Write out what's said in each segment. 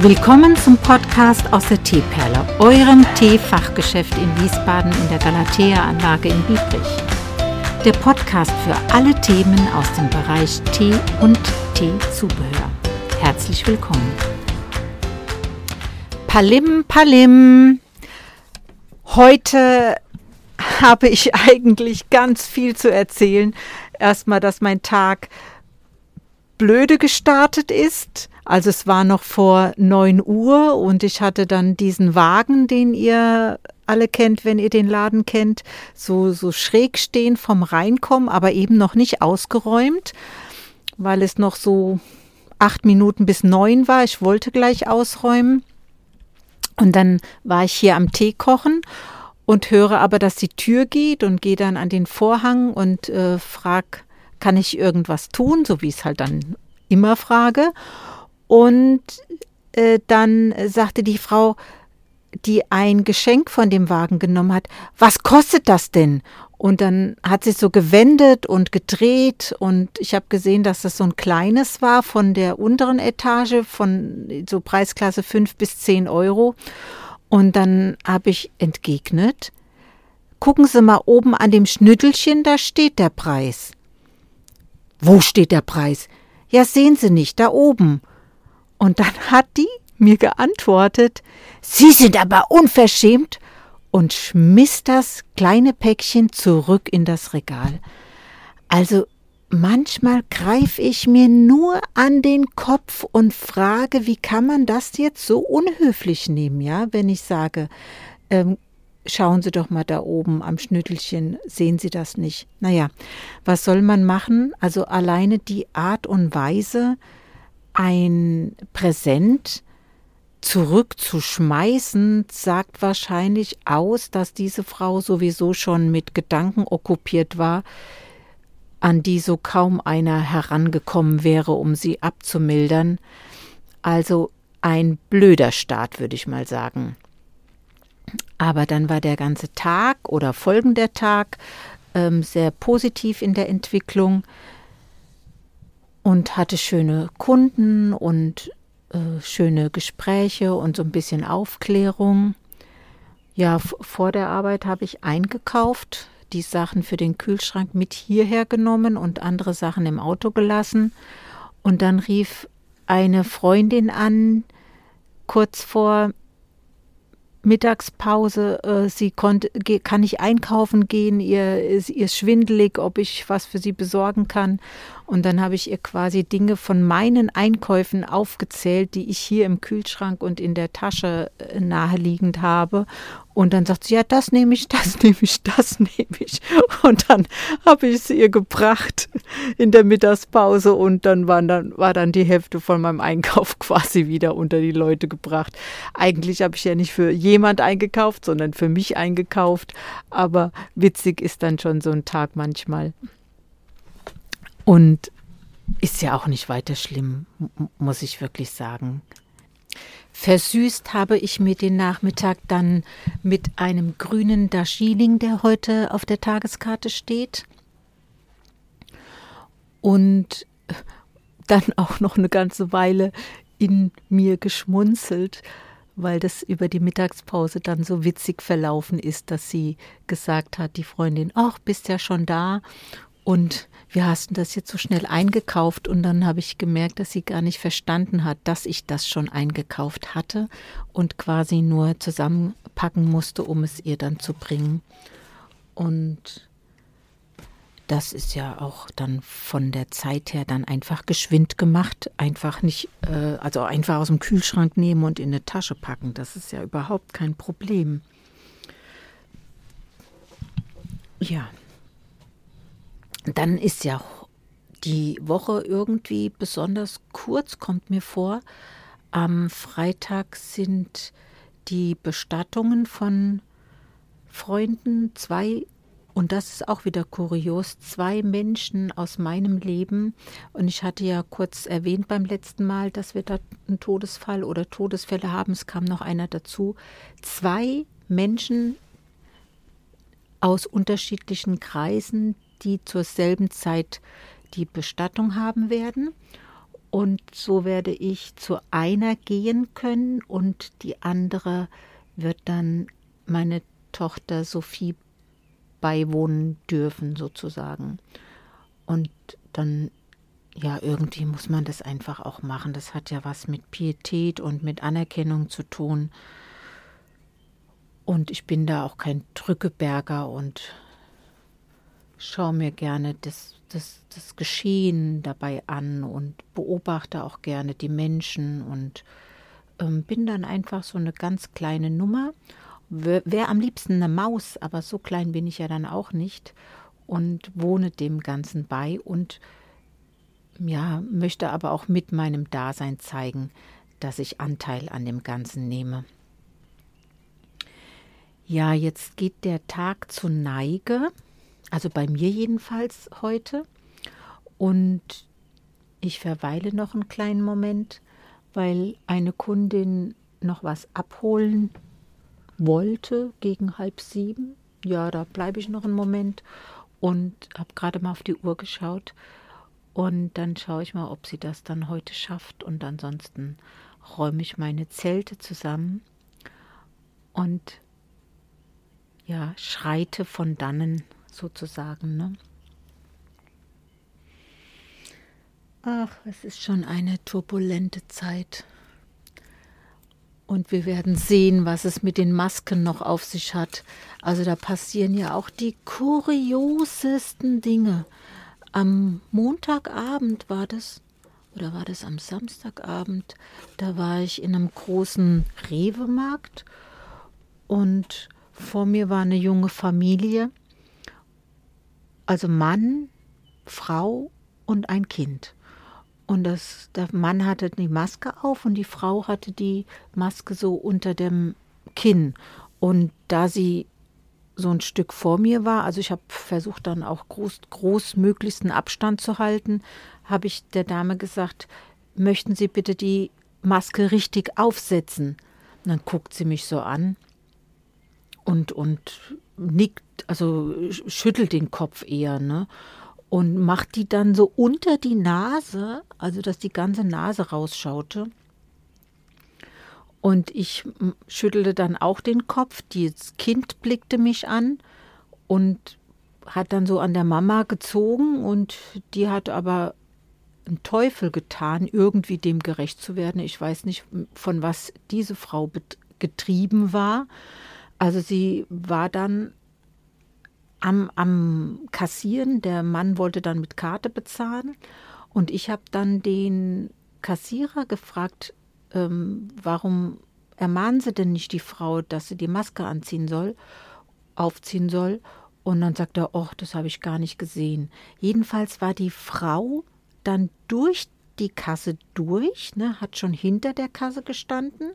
Willkommen zum Podcast aus der Teeperle, eurem Teefachgeschäft in Wiesbaden in der Galatea-Anlage in Biebrich. Der Podcast für alle Themen aus dem Bereich Tee und Teezubehör. Herzlich willkommen. Palim, Palim. Heute habe ich eigentlich ganz viel zu erzählen. Erstmal, dass mein Tag blöde gestartet ist. Also es war noch vor 9 Uhr und ich hatte dann diesen Wagen, den ihr alle kennt, wenn ihr den Laden kennt, so, so schräg stehen vom Reinkommen, aber eben noch nicht ausgeräumt, weil es noch so acht Minuten bis neun war. Ich wollte gleich ausräumen. Und dann war ich hier am Tee kochen und höre aber, dass die Tür geht und gehe dann an den Vorhang und äh, frag, kann ich irgendwas tun, so wie ich es halt dann immer frage. Und äh, dann sagte die Frau, die ein Geschenk von dem Wagen genommen hat, was kostet das denn? Und dann hat sie so gewendet und gedreht und ich habe gesehen, dass das so ein kleines war von der unteren Etage, von so Preisklasse 5 bis 10 Euro. Und dann habe ich entgegnet, gucken Sie mal oben an dem Schnüttelchen, da steht der Preis. Wo steht der Preis? Ja, sehen Sie nicht, da oben. Und dann hat die mir geantwortet, Sie sind aber unverschämt und schmiss das kleine Päckchen zurück in das Regal. Also manchmal greife ich mir nur an den Kopf und frage, wie kann man das jetzt so unhöflich nehmen, ja, wenn ich sage, ähm, schauen Sie doch mal da oben am Schnüttelchen, sehen Sie das nicht? Naja, was soll man machen? Also alleine die Art und Weise, ein Präsent zurückzuschmeißen, sagt wahrscheinlich aus, dass diese Frau sowieso schon mit Gedanken okkupiert war, an die so kaum einer herangekommen wäre, um sie abzumildern. Also ein blöder Start, würde ich mal sagen. Aber dann war der ganze Tag oder folgender Tag ähm, sehr positiv in der Entwicklung und hatte schöne Kunden und äh, schöne Gespräche und so ein bisschen Aufklärung. Ja, vor der Arbeit habe ich eingekauft, die Sachen für den Kühlschrank mit hierher genommen und andere Sachen im Auto gelassen. Und dann rief eine Freundin an, kurz vor Mittagspause, äh, sie konnte, kann nicht einkaufen gehen, ihr, ihr ist schwindelig, ob ich was für sie besorgen kann. Und dann habe ich ihr quasi Dinge von meinen Einkäufen aufgezählt, die ich hier im Kühlschrank und in der Tasche äh, naheliegend habe. Und dann sagt sie, ja, das nehme ich, das nehme ich, das nehme ich. Und dann habe ich es ihr gebracht in der Mittagspause und dann, waren dann war dann die Hälfte von meinem Einkauf quasi wieder unter die Leute gebracht. Eigentlich habe ich ja nicht für jemand eingekauft, sondern für mich eingekauft. Aber witzig ist dann schon so ein Tag manchmal. Und ist ja auch nicht weiter schlimm, muss ich wirklich sagen. Versüßt habe ich mir den Nachmittag dann mit einem grünen Daschiling, der heute auf der Tageskarte steht. Und dann auch noch eine ganze Weile in mir geschmunzelt, weil das über die Mittagspause dann so witzig verlaufen ist, dass sie gesagt hat, die Freundin, ach, bist ja schon da. Und wir hast das jetzt so schnell eingekauft und dann habe ich gemerkt, dass sie gar nicht verstanden hat, dass ich das schon eingekauft hatte und quasi nur zusammenpacken musste, um es ihr dann zu bringen. Und das ist ja auch dann von der Zeit her dann einfach geschwind gemacht, einfach nicht, äh, also einfach aus dem Kühlschrank nehmen und in eine Tasche packen. Das ist ja überhaupt kein Problem. Ja dann ist ja die Woche irgendwie besonders kurz, kommt mir vor. Am Freitag sind die Bestattungen von Freunden, zwei, und das ist auch wieder kurios, zwei Menschen aus meinem Leben. Und ich hatte ja kurz erwähnt beim letzten Mal, dass wir da einen Todesfall oder Todesfälle haben. Es kam noch einer dazu. Zwei Menschen aus unterschiedlichen Kreisen, die zur selben Zeit die Bestattung haben werden. Und so werde ich zu einer gehen können und die andere wird dann meine Tochter Sophie beiwohnen dürfen, sozusagen. Und dann, ja, irgendwie muss man das einfach auch machen. Das hat ja was mit Pietät und mit Anerkennung zu tun. Und ich bin da auch kein Drückeberger und schaue mir gerne das, das, das Geschehen dabei an und beobachte auch gerne die Menschen und ähm, bin dann einfach so eine ganz kleine Nummer. Wäre am liebsten eine Maus, aber so klein bin ich ja dann auch nicht und wohne dem Ganzen bei und ja, möchte aber auch mit meinem Dasein zeigen, dass ich Anteil an dem Ganzen nehme. Ja, jetzt geht der Tag zur Neige, also bei mir jedenfalls heute. Und ich verweile noch einen kleinen Moment, weil eine Kundin noch was abholen wollte gegen halb sieben. Ja, da bleibe ich noch einen Moment und habe gerade mal auf die Uhr geschaut. Und dann schaue ich mal, ob sie das dann heute schafft. Und ansonsten räume ich meine Zelte zusammen und ja, schreite von dannen sozusagen. Ne? Ach, es ist schon eine turbulente Zeit. Und wir werden sehen, was es mit den Masken noch auf sich hat. Also da passieren ja auch die kuriosesten Dinge. Am Montagabend war das, oder war das am Samstagabend, da war ich in einem großen Rewe-Markt und vor mir war eine junge Familie, also Mann, Frau und ein Kind. Und das, der Mann hatte die Maske auf und die Frau hatte die Maske so unter dem Kinn. Und da sie so ein Stück vor mir war, also ich habe versucht dann auch groß, großmöglichsten Abstand zu halten, habe ich der Dame gesagt, möchten Sie bitte die Maske richtig aufsetzen? Und dann guckt sie mich so an und, und nickt, also schüttelt den Kopf eher, ne? und macht die dann so unter die Nase, also dass die ganze Nase rausschaute. Und ich schüttelte dann auch den Kopf. Das Kind blickte mich an und hat dann so an der Mama gezogen und die hat aber einen Teufel getan, irgendwie dem gerecht zu werden. Ich weiß nicht, von was diese Frau getrieben war. Also sie war dann am, am Kassieren. Der Mann wollte dann mit Karte bezahlen. Und ich habe dann den Kassierer gefragt, ähm, warum ermahnen Sie denn nicht die Frau, dass sie die Maske anziehen soll, aufziehen soll? Und dann sagt er, oh, das habe ich gar nicht gesehen. Jedenfalls war die Frau dann durch die Kasse durch, ne, hat schon hinter der Kasse gestanden.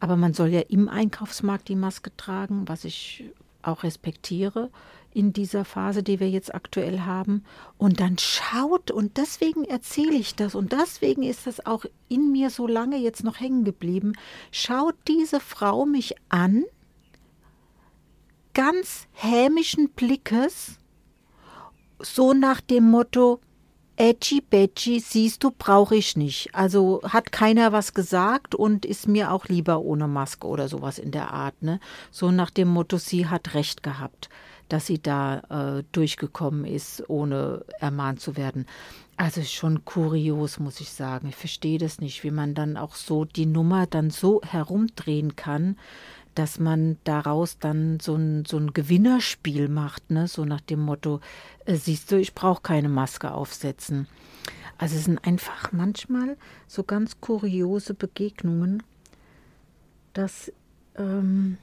Aber man soll ja im Einkaufsmarkt die Maske tragen, was ich auch respektiere in dieser Phase, die wir jetzt aktuell haben. Und dann schaut, und deswegen erzähle ich das, und deswegen ist das auch in mir so lange jetzt noch hängen geblieben, schaut diese Frau mich an, ganz hämischen Blickes, so nach dem Motto, Edgy Badgy, siehst du, brauche ich nicht. Also hat keiner was gesagt und ist mir auch lieber ohne Maske oder sowas in der Art. Ne? So nach dem Motto, sie hat recht gehabt, dass sie da äh, durchgekommen ist, ohne ermahnt zu werden. Also schon kurios, muss ich sagen. Ich verstehe das nicht, wie man dann auch so die Nummer dann so herumdrehen kann, dass man daraus dann so ein, so ein Gewinnerspiel macht, ne? so nach dem Motto, äh, siehst du, ich brauche keine Maske aufsetzen. Also es sind einfach manchmal so ganz kuriose Begegnungen, das ähm,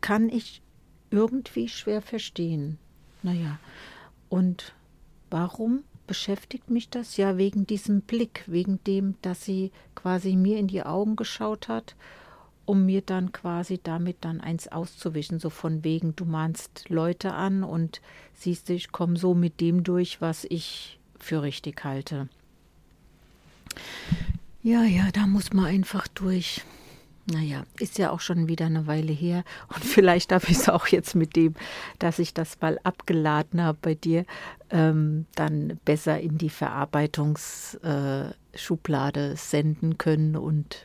kann ich irgendwie schwer verstehen. Naja, und warum beschäftigt mich das? Ja, wegen diesem Blick, wegen dem, dass sie quasi mir in die Augen geschaut hat um mir dann quasi damit dann eins auszuwischen, so von wegen, du mahnst Leute an und siehst ich komme so mit dem durch, was ich für richtig halte. Ja, ja, da muss man einfach durch. Naja, ist ja auch schon wieder eine Weile her. Und vielleicht habe ich es auch jetzt mit dem, dass ich das mal abgeladen habe bei dir, ähm, dann besser in die Verarbeitungsschublade äh, senden können und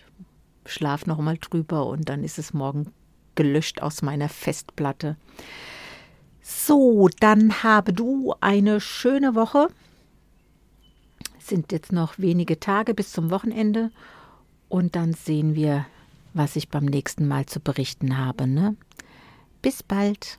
schlaf noch mal drüber und dann ist es morgen gelöscht aus meiner Festplatte. So, dann habe du eine schöne Woche. Es sind jetzt noch wenige Tage bis zum Wochenende und dann sehen wir, was ich beim nächsten Mal zu berichten habe. Ne? Bis bald.